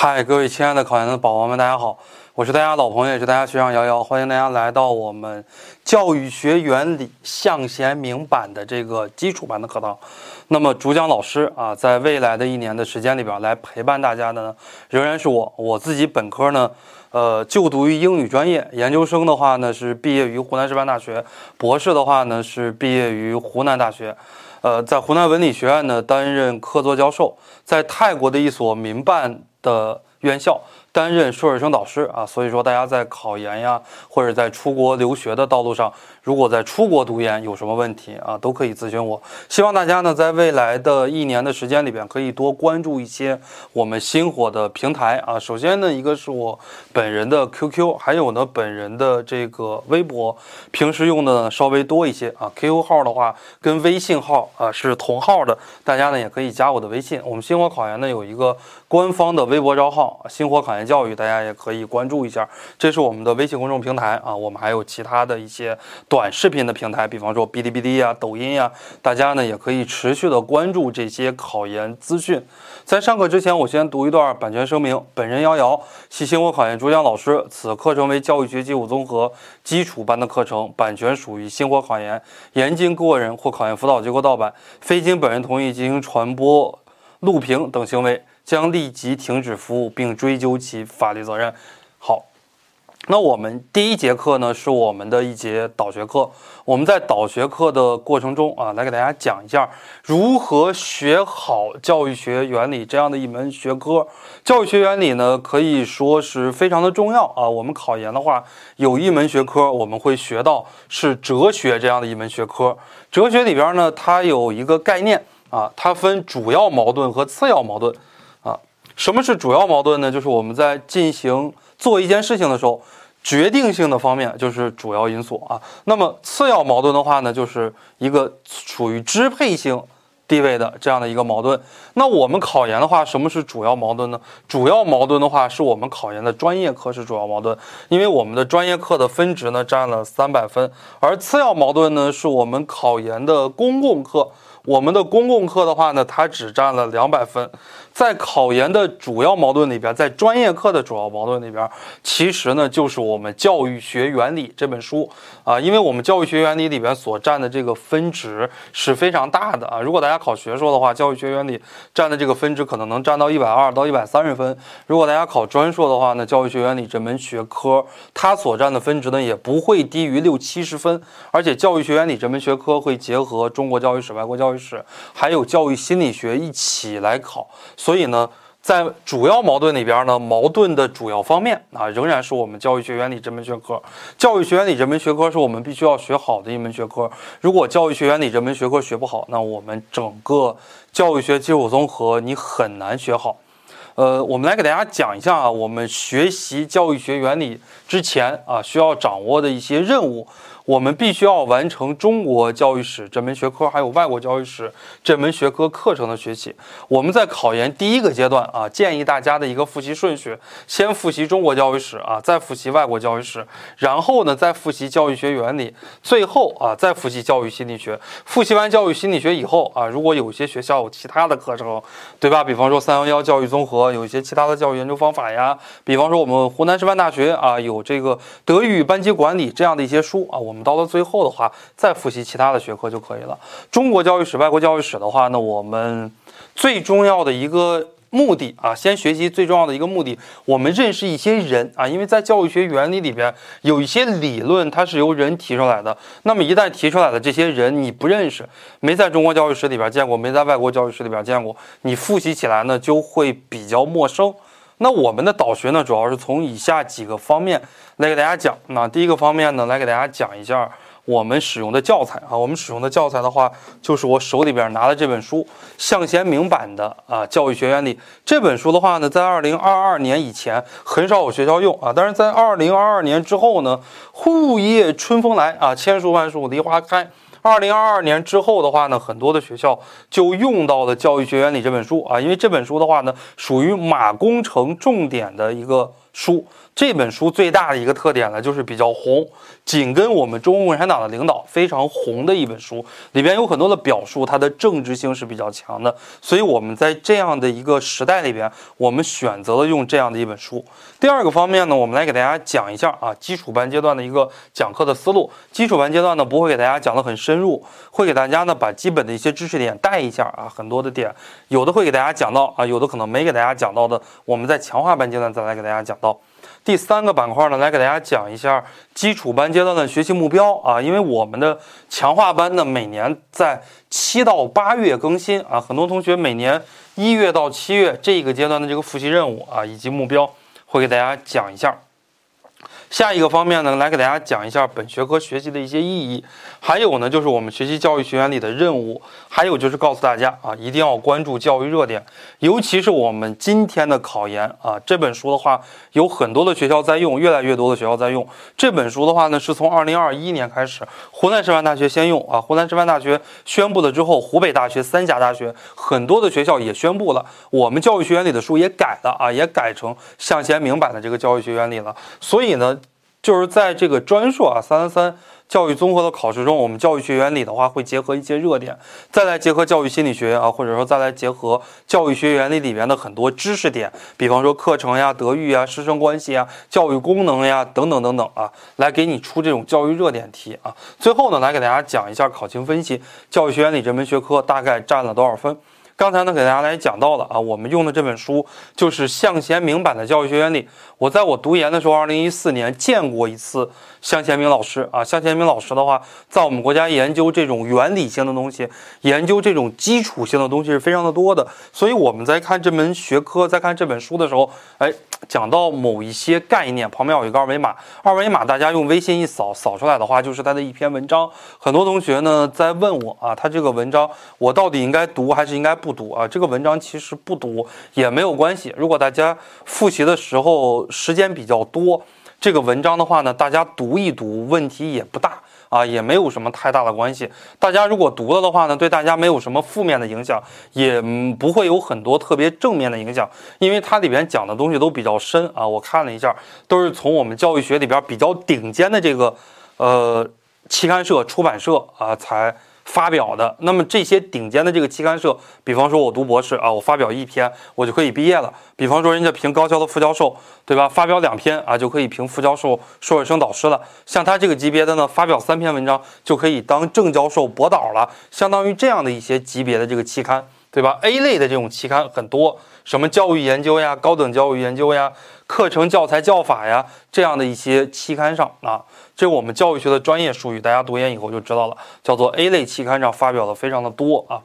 嗨，各位亲爱的考研的宝宝们，大家好，我是大家老朋友，也是大家学长瑶瑶，欢迎大家来到我们教育学原理向贤明版的这个基础版的课堂。那么主讲老师啊，在未来的一年的时间里边来陪伴大家的呢，仍然是我。我自己本科呢，呃，就读于英语专业，研究生的话呢是毕业于湖南师范大学，博士的话呢是毕业于湖南大学。呃，在湖南文理学院呢担任客座教授，在泰国的一所民办的院校。担任硕士生导师啊，所以说大家在考研呀，或者在出国留学的道路上。如果在出国读研有什么问题啊，都可以咨询我。希望大家呢，在未来的一年的时间里边，可以多关注一些我们星火的平台啊。首先呢，一个是我本人的 QQ，还有呢本人的这个微博，平时用的稍微多一些啊。QQ 号的话跟微信号啊是同号的，大家呢也可以加我的微信。我们星火考研呢有一个官方的微博账号“星火考研教育”，大家也可以关注一下。这是我们的微信公众平台啊。我们还有其他的一些短。视频的平台，比方说哔哩哔哩呀、抖音呀，大家呢也可以持续的关注这些考研资讯。在上课之前，我先读一段版权声明：本人姚瑶系星火考研主讲老师，此课程为教育学基础综合基础班的课程，版权属于星火考研，严禁个人或考研辅导机构盗版，非经本人同意进行传播、录屏等行为，将立即停止服务并追究其法律责任。好。那我们第一节课呢，是我们的一节导学课。我们在导学课的过程中啊，来给大家讲一下如何学好教育学原理这样的一门学科。教育学原理呢，可以说是非常的重要啊。我们考研的话，有一门学科我们会学到是哲学这样的一门学科。哲学里边呢，它有一个概念啊，它分主要矛盾和次要矛盾。什么是主要矛盾呢？就是我们在进行做一件事情的时候。决定性的方面就是主要因素啊，那么次要矛盾的话呢，就是一个处于支配性地位的这样的一个矛盾。那我们考研的话，什么是主要矛盾呢？主要矛盾的话，是我们考研的专业课是主要矛盾，因为我们的专业课的分值呢占了三百分，而次要矛盾呢，是我们考研的公共课，我们的公共课的话呢，它只占了两百分。在考研的主要矛盾里边，在专业课的主要矛盾里边，其实呢就是我们教育学原理这本书啊，因为我们教育学原理里边所占的这个分值是非常大的啊。如果大家考学硕的话，教育学原理占的这个分值可能能占到一百二到一百三十分。如果大家考专硕的话呢，教育学原理这门学科它所占的分值呢也不会低于六七十分，而且教育学原理这门学科会结合中国教育史、外国教育史，还有教育心理学一起来考。所以呢，在主要矛盾里边呢，矛盾的主要方面啊，仍然是我们教育学原理这门学科。教育学原理这门学科是我们必须要学好的一门学科。如果教育学原理这门学科学不好，那我们整个教育学基础综合你很难学好。呃，我们来给大家讲一下啊，我们学习教育学原理之前啊，需要掌握的一些任务。我们必须要完成中国教育史这门学科，还有外国教育史这门学科课程的学习。我们在考研第一个阶段啊，建议大家的一个复习顺序：先复习中国教育史啊，再复习外国教育史，然后呢再复习教育学原理，最后啊再复习教育心理学。复习完教育心理学以后啊，如果有些学校有其他的课程，对吧？比方说三幺幺教育综合有一些其他的教育研究方法呀，比方说我们湖南师范大学啊有这个德语班级管理这样的一些书啊，我们。我们到了最后的话，再复习其他的学科就可以了。中国教育史、外国教育史的话呢，我们最重要的一个目的啊，先学习最重要的一个目的，我们认识一些人啊，因为在教育学原理里边有一些理论，它是由人提出来的。那么一旦提出来的这些人你不认识，没在中国教育史里边见过，没在外国教育史里边见过，你复习起来呢就会比较陌生。那我们的导学呢，主要是从以下几个方面来给大家讲。那第一个方面呢，来给大家讲一下我们使用的教材啊。我们使用的教材的话，就是我手里边拿的这本书，向贤明版的啊《教育学原理》这本书的话呢，在二零二二年以前很少有学校用啊，但是在二零二二年之后呢，户夜春风来啊，千树万树梨花开。二零二二年之后的话呢，很多的学校就用到了《教育学原理》这本书啊，因为这本书的话呢，属于马工程重点的一个。书。这本书最大的一个特点呢，就是比较红，紧跟我们中国共产党的领导非常红的一本书，里边有很多的表述，它的政治性是比较强的。所以我们在这样的一个时代里边，我们选择了用这样的一本书。第二个方面呢，我们来给大家讲一下啊，基础班阶段的一个讲课的思路。基础班阶段呢，不会给大家讲的很深入，会给大家呢把基本的一些知识点带一下啊，很多的点，有的会给大家讲到啊，有的可能没给大家讲到的，我们在强化班阶段再来给大家讲到。第三个板块呢，来给大家讲一下基础班阶段的学习目标啊，因为我们的强化班呢，每年在七到八月更新啊，很多同学每年一月到七月这个阶段的这个复习任务啊以及目标，会给大家讲一下。下一个方面呢，来给大家讲一下本学科学习的一些意义，还有呢，就是我们学习教育学原理的任务，还有就是告诉大家啊，一定要关注教育热点，尤其是我们今天的考研啊，这本书的话，有很多的学校在用，越来越多的学校在用。这本书的话呢，是从二零二一年开始，湖南师范大学先用啊，湖南师范大学宣布了之后，湖北大学三峡大学很多的学校也宣布了，我们教育学原理的书也改了啊，也改成向前明版的这个教育学原理了，所以呢。就是在这个专硕啊三三三教育综合的考试中，我们教育学原理的话会结合一些热点，再来结合教育心理学啊，或者说再来结合教育学原理里面的很多知识点，比方说课程呀、德育呀、师生关系呀、教育功能呀等等等等啊，来给你出这种教育热点题啊。最后呢，来给大家讲一下考情分析，教育学原理这门学科大概占了多少分？刚才呢，给大家来讲到了啊，我们用的这本书就是向贤明版的教育学原理。我在我读研的时候，二零一四年见过一次向贤明老师啊。向贤明老师的话，在我们国家研究这种原理性的东西，研究这种基础性的东西是非常的多的。所以我们在看这门学科，在看这本书的时候，哎，讲到某一些概念，旁边有一个二维码，二维码大家用微信一扫，扫出来的话就是他的一篇文章。很多同学呢在问我啊，他这个文章我到底应该读还是应该不？不读啊，这个文章其实不读也没有关系。如果大家复习的时候时间比较多，这个文章的话呢，大家读一读，问题也不大啊，也没有什么太大的关系。大家如果读了的话呢，对大家没有什么负面的影响，也不会有很多特别正面的影响，因为它里边讲的东西都比较深啊。我看了一下，都是从我们教育学里边比较顶尖的这个呃期刊社、出版社啊才。发表的，那么这些顶尖的这个期刊社，比方说我读博士啊，我发表一篇，我就可以毕业了。比方说人家评高校的副教授，对吧？发表两篇啊，就可以评副教授、硕士生导师了。像他这个级别的呢，发表三篇文章就可以当正教授、博导了。相当于这样的一些级别的这个期刊，对吧？A 类的这种期刊很多，什么教育研究呀、高等教育研究呀、课程教材教法呀，这样的一些期刊上啊。这我们教育学的专业术语，大家读研以后就知道了，叫做 A 类期刊上发表的非常的多啊。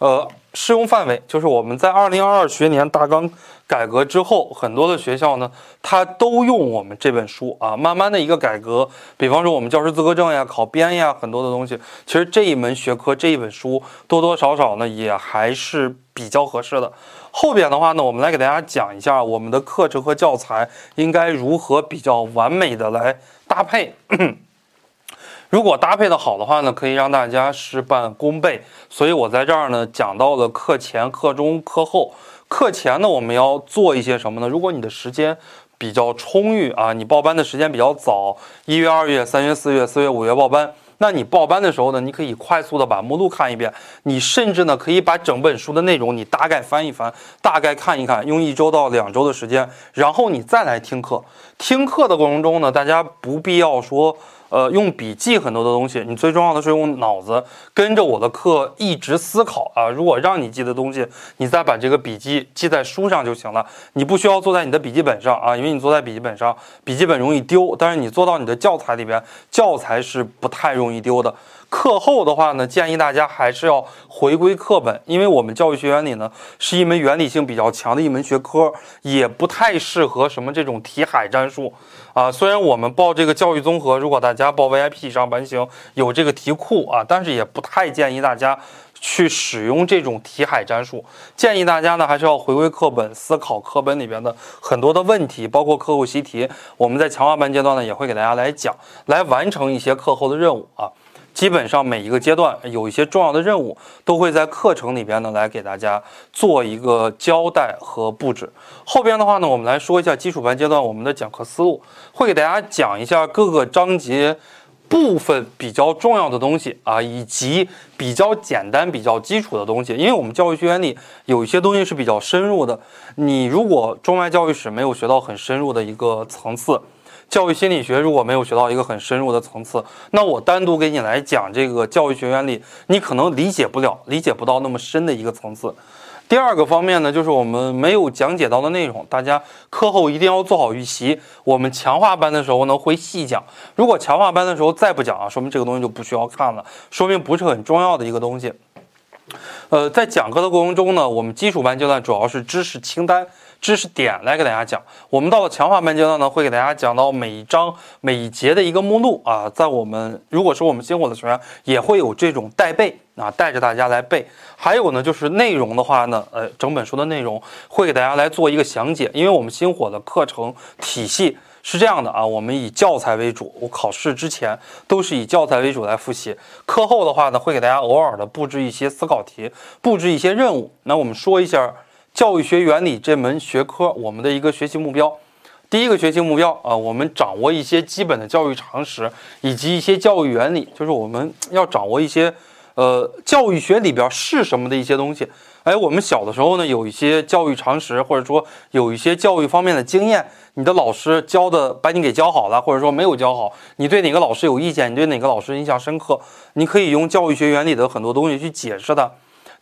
呃，适用范围就是我们在二零二二学年大纲改革之后，很多的学校呢，它都用我们这本书啊。慢慢的一个改革，比方说我们教师资格证呀、考编呀，很多的东西，其实这一门学科这一本书多多少少呢也还是比较合适的。后边的话呢，我们来给大家讲一下我们的课程和教材应该如何比较完美的来。搭配，如果搭配的好的话呢，可以让大家事半功倍。所以我在这儿呢讲到了课前、课中、课后。课前呢，我们要做一些什么呢？如果你的时间比较充裕啊，你报班的时间比较早，一月、二月、三月、四月、四月、五月报班。那你报班的时候呢，你可以快速的把目录看一遍，你甚至呢可以把整本书的内容你大概翻一翻，大概看一看，用一周到两周的时间，然后你再来听课。听课的过程中呢，大家不必要说。呃，用笔记很多的东西，你最重要的是用脑子跟着我的课一直思考啊。如果让你记的东西，你再把这个笔记记在书上就行了，你不需要坐在你的笔记本上啊，因为你坐在笔记本上，笔记本容易丢。但是你做到你的教材里边，教材是不太容易丢的。课后的话呢，建议大家还是要回归课本，因为我们教育学原理呢是一门原理性比较强的一门学科，也不太适合什么这种题海战术啊。虽然我们报这个教育综合，如果大家报 VIP 上班型有这个题库啊，但是也不太建议大家去使用这种题海战术。建议大家呢还是要回归课本，思考课本里边的很多的问题，包括课后习题。我们在强化班阶段呢也会给大家来讲，来完成一些课后的任务啊。基本上每一个阶段有一些重要的任务，都会在课程里边呢来给大家做一个交代和布置。后边的话呢，我们来说一下基础班阶段我们的讲课思路，会给大家讲一下各个章节部分比较重要的东西啊，以及比较简单、比较基础的东西。因为我们教育学原理有一些东西是比较深入的，你如果中外教育史没有学到很深入的一个层次。教育心理学如果没有学到一个很深入的层次，那我单独给你来讲这个教育学原理，你可能理解不了，理解不到那么深的一个层次。第二个方面呢，就是我们没有讲解到的内容，大家课后一定要做好预习。我们强化班的时候呢会细讲，如果强化班的时候再不讲啊，说明这个东西就不需要看了，说明不是很重要的一个东西。呃，在讲课的过程中呢，我们基础班阶段主要是知识清单。知识点来给大家讲，我们到了强化班阶段呢，会给大家讲到每一章每一节的一个目录啊，在我们如果是我们星火的学员，也会有这种带背啊，带着大家来背。还有呢，就是内容的话呢，呃，整本书的内容会给大家来做一个详解，因为我们星火的课程体系是这样的啊，我们以教材为主，我考试之前都是以教材为主来复习，课后的话呢，会给大家偶尔的布置一些思考题，布置一些任务。那我们说一下。教育学原理这门学科，我们的一个学习目标，第一个学习目标啊，我们掌握一些基本的教育常识以及一些教育原理，就是我们要掌握一些，呃，教育学里边是什么的一些东西。哎，我们小的时候呢，有一些教育常识，或者说有一些教育方面的经验，你的老师教的把你给教好了，或者说没有教好，你对哪个老师有意见，你对哪个老师印象深刻，你可以用教育学原理的很多东西去解释它。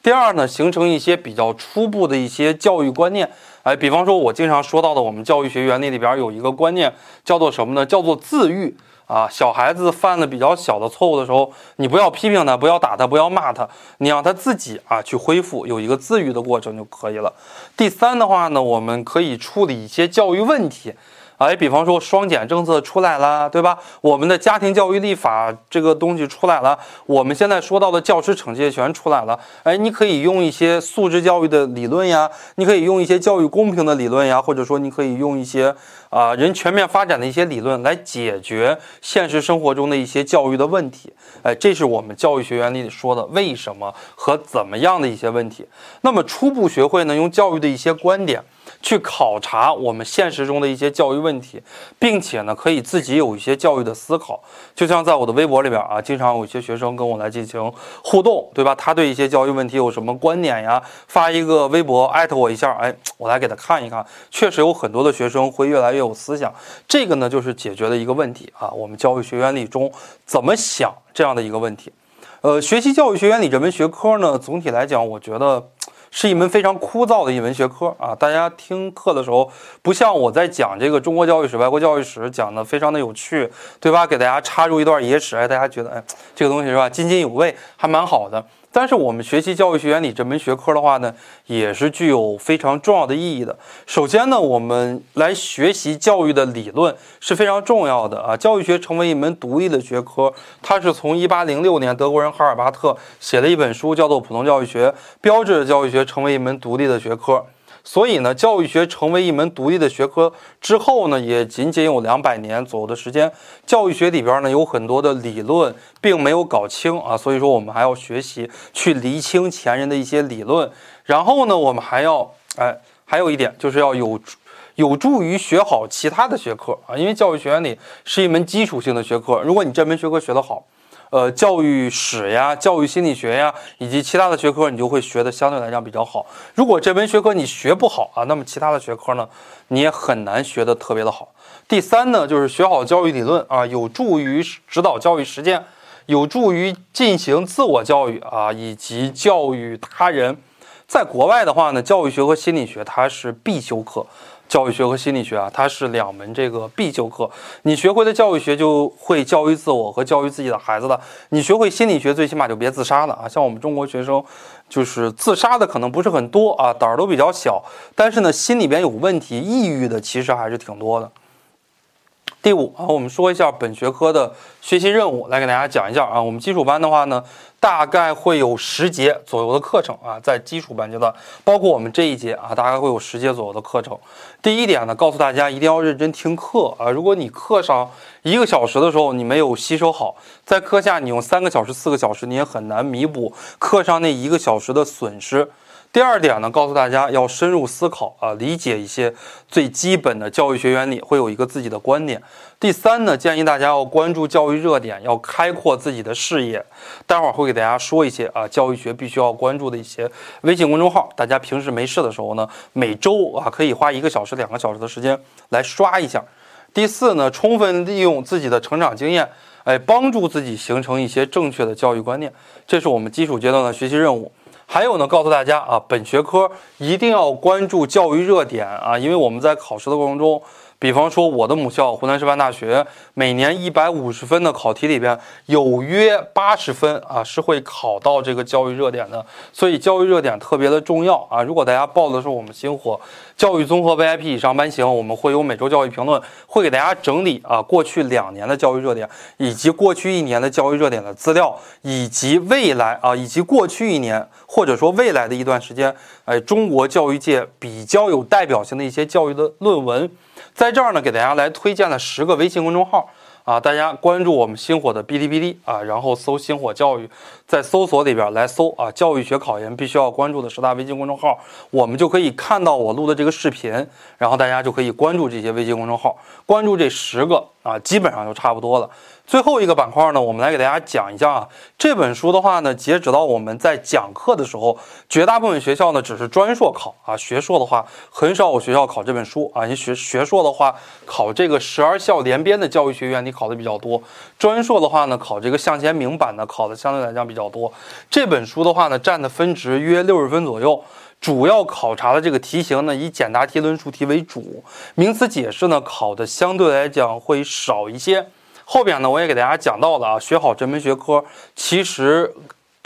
第二呢，形成一些比较初步的一些教育观念，哎，比方说，我经常说到的，我们教育学原理里边有一个观念，叫做什么呢？叫做自愈啊。小孩子犯了比较小的错误的时候，你不要批评他，不要打他，不要骂他，你让他自己啊去恢复，有一个自愈的过程就可以了。第三的话呢，我们可以处理一些教育问题。哎，比方说双减政策出来了，对吧？我们的家庭教育立法这个东西出来了，我们现在说到的教师惩戒权出来了。哎，你可以用一些素质教育的理论呀，你可以用一些教育公平的理论呀，或者说你可以用一些啊人全面发展的一些理论来解决现实生活中的一些教育的问题。哎，这是我们教育学原理里说的为什么和怎么样的一些问题。那么初步学会呢，用教育的一些观点。去考察我们现实中的一些教育问题，并且呢，可以自己有一些教育的思考。就像在我的微博里边啊，经常有一些学生跟我来进行互动，对吧？他对一些教育问题有什么观点呀？发一个微博艾特我一下，哎，我来给他看一看。确实有很多的学生会越来越有思想，这个呢就是解决的一个问题啊。我们教育学原理中怎么想这样的一个问题？呃，学习教育学原理这门学科呢，总体来讲，我觉得。是一门非常枯燥的一门学科啊！大家听课的时候，不像我在讲这个中国教育史、外国教育史，讲的非常的有趣，对吧？给大家插入一段野史，哎，大家觉得，哎，这个东西是吧，津津有味，还蛮好的。但是我们学习教育学原理这门学科的话呢，也是具有非常重要的意义的。首先呢，我们来学习教育的理论是非常重要的啊。教育学成为一门独立的学科，它是从一八零六年德国人哈尔巴特写了一本书，叫做《普通教育学》，标志着教育学成为一门独立的学科。所以呢，教育学成为一门独立的学科之后呢，也仅仅有两百年左右的时间。教育学里边呢有很多的理论并没有搞清啊，所以说我们还要学习去厘清前人的一些理论。然后呢，我们还要哎，还有一点就是要有有助于学好其他的学科啊，因为教育学原理是一门基础性的学科。如果你这门学科学得好，呃，教育史呀、教育心理学呀，以及其他的学科，你就会学的相对来讲比较好。如果这门学科你学不好啊，那么其他的学科呢，你也很难学的特别的好。第三呢，就是学好教育理论啊，有助于指导教育实践，有助于进行自我教育啊，以及教育他人。在国外的话呢，教育学和心理学它是必修课。教育学和心理学啊，它是两门这个必修课。你学会的教育学，就会教育自我和教育自己的孩子了。你学会心理学，最起码就别自杀了啊！像我们中国学生，就是自杀的可能不是很多啊，胆儿都比较小，但是呢，心里边有问题，抑郁的其实还是挺多的。第五啊，我们说一下本学科的学习任务，来给大家讲一下啊。我们基础班的话呢，大概会有十节左右的课程啊，在基础班阶段，包括我们这一节啊，大概会有十节左右的课程。第一点呢，告诉大家一定要认真听课啊。如果你课上一个小时的时候你没有吸收好，在课下你用三个小时、四个小时，你也很难弥补课上那一个小时的损失。第二点呢，告诉大家要深入思考啊，理解一些最基本的教育学原理，会有一个自己的观点。第三呢，建议大家要关注教育热点，要开阔自己的视野。待会儿会给大家说一些啊，教育学必须要关注的一些微信公众号，大家平时没事的时候呢，每周啊可以花一个小时、两个小时的时间来刷一下。第四呢，充分利用自己的成长经验，哎，帮助自己形成一些正确的教育观念，这是我们基础阶段的学习任务。还有呢，告诉大家啊，本学科一定要关注教育热点啊，因为我们在考试的过程中。比方说，我的母校湖南师范大学，每年一百五十分的考题里边，有约八十分啊是会考到这个教育热点的，所以教育热点特别的重要啊。如果大家报的是我们星火教育综合 VIP 以上班型，我们会有每周教育评论，会给大家整理啊过去两年的教育热点，以及过去一年的教育热点的资料，以及未来啊以及过去一年或者说未来的一段时间，哎，中国教育界比较有代表性的一些教育的论文。在这儿呢，给大家来推荐了十个微信公众号啊，大家关注我们星火的哔哩哔哩啊，然后搜“星火教育”，在搜索里边来搜啊，教育学考研必须要关注的十大微信公众号，我们就可以看到我录的这个视频，然后大家就可以关注这些微信公众号，关注这十个啊，基本上就差不多了。最后一个板块呢，我们来给大家讲一下啊，这本书的话呢，截止到我们在讲课的时候，绝大部分学校呢只是专硕考啊，学硕的话很少有学校考这本书啊。你学学硕的话，考这个十二校联编的教育学院，你考的比较多；专硕的话呢，考这个向前明版的考的相对来讲比较多。这本书的话呢，占的分值约六十分左右，主要考察的这个题型呢，以简答题、论述题为主，名词解释呢考的相对来讲会少一些。后边呢，我也给大家讲到了啊，学好这门学科，其实。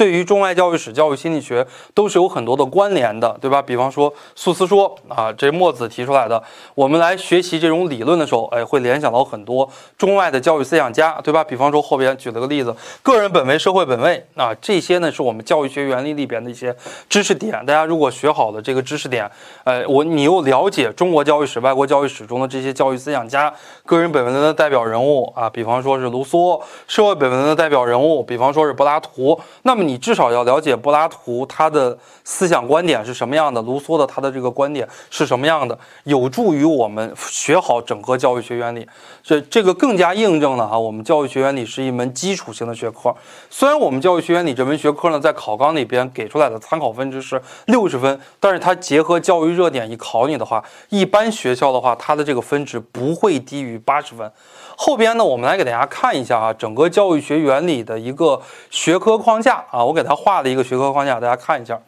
对于中外教育史、教育心理学都是有很多的关联的，对吧？比方说素思说啊，这墨子提出来的，我们来学习这种理论的时候，哎，会联想到很多中外的教育思想家，对吧？比方说后边举了个例子，个人本位、社会本位啊，这些呢是我们教育学原理里边的一些知识点。大家如果学好了这个知识点，哎，我你又了解中国教育史、外国教育史中的这些教育思想家，个人本位的代表人物啊，比方说是卢梭；社会本位的代表人物，比方说是柏拉图，那么。你你至少要了解柏拉图他的思想观点是什么样的，卢梭的他的这个观点是什么样的，有助于我们学好整个教育学原理。这这个更加印证了哈，我们教育学原理是一门基础性的学科。虽然我们教育学原理这门学科呢，在考纲里边给出来的参考分值是六十分，但是它结合教育热点一考你的话，一般学校的话，它的这个分值不会低于八十分。后边呢，我们来给大家看一下啊，整个教育学原理的一个学科框架啊，我给它画了一个学科框架，大家看一下。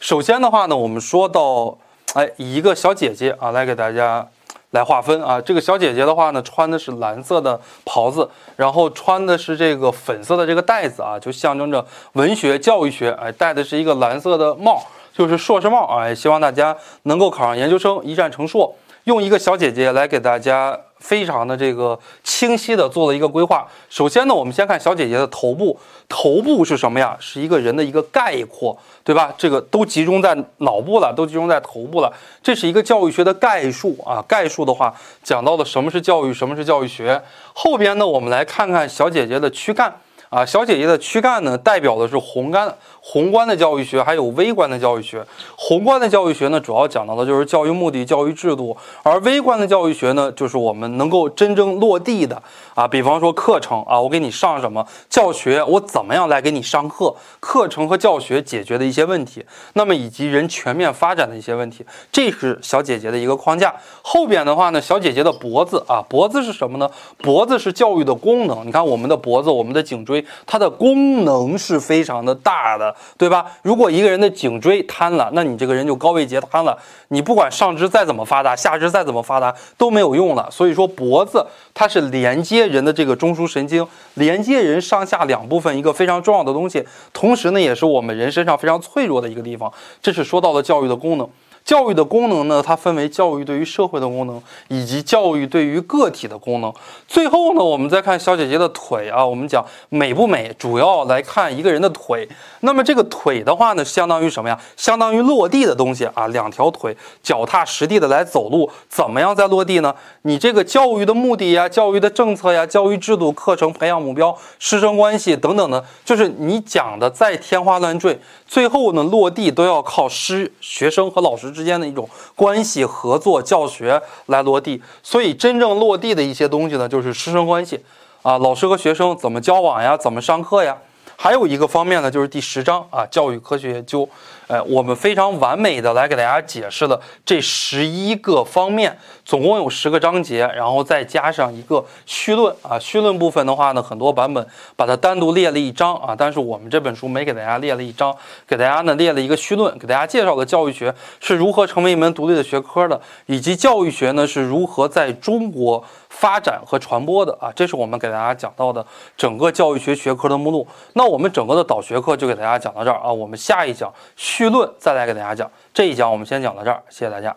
首先的话呢，我们说到，哎，一个小姐姐啊来给大家来划分啊，这个小姐姐的话呢，穿的是蓝色的袍子，然后穿的是这个粉色的这个带子啊，就象征着文学教育学，哎，戴的是一个蓝色的帽，就是硕士帽啊，希望大家能够考上研究生，一战成硕。用一个小姐姐来给大家。非常的这个清晰的做了一个规划。首先呢，我们先看小姐姐的头部，头部是什么呀？是一个人的一个概括，对吧？这个都集中在脑部了，都集中在头部了。这是一个教育学的概述啊。概述的话，讲到了什么是教育，什么是教育学。后边呢，我们来看看小姐姐的躯干啊。小姐姐的躯干呢，代表的是宏观。宏观的教育学还有微观的教育学。宏观的教育学呢，主要讲到的就是教育目的、教育制度；而微观的教育学呢，就是我们能够真正落地的啊，比方说课程啊，我给你上什么教学，我怎么样来给你上课？课程和教学解决的一些问题，那么以及人全面发展的一些问题，这是小姐姐的一个框架。后边的话呢，小姐姐的脖子啊，脖子是什么呢？脖子是教育的功能。你看我们的脖子，我们的颈椎，它的功能是非常的大的。对吧？如果一个人的颈椎瘫了，那你这个人就高位截瘫了。你不管上肢再怎么发达，下肢再怎么发达都没有用了。所以说，脖子它是连接人的这个中枢神经，连接人上下两部分一个非常重要的东西。同时呢，也是我们人身上非常脆弱的一个地方。这是说到了教育的功能。教育的功能呢，它分为教育对于社会的功能，以及教育对于个体的功能。最后呢，我们再看小姐姐的腿啊，我们讲美不美，主要来看一个人的腿。那么这个腿的话呢，相当于什么呀？相当于落地的东西啊，两条腿脚踏实地的来走路，怎么样在落地呢？你这个教育的目的呀，教育的政策呀，教育制度、课程、培养目标、师生关系等等的，就是你讲的再天花乱坠，最后呢落地都要靠师、学生和老师之间的一种关系、合作、教学来落地。所以真正落地的一些东西呢，就是师生关系啊，老师和学生怎么交往呀，怎么上课呀。还有一个方面呢，就是第十章啊，教育科学研究。哎，我们非常完美的来给大家解释了这十一个方面，总共有十个章节，然后再加上一个绪论啊。绪论部分的话呢，很多版本把它单独列了一章啊，但是我们这本书没给大家列了一章，给大家呢列了一个绪论，给大家介绍了教育学是如何成为一门独立的学科的，以及教育学呢是如何在中国发展和传播的啊。这是我们给大家讲到的整个教育学学科的目录。那我们整个的导学课就给大家讲到这儿啊，我们下一讲。绪论再来给大家讲，这一讲我们先讲到这儿，谢谢大家。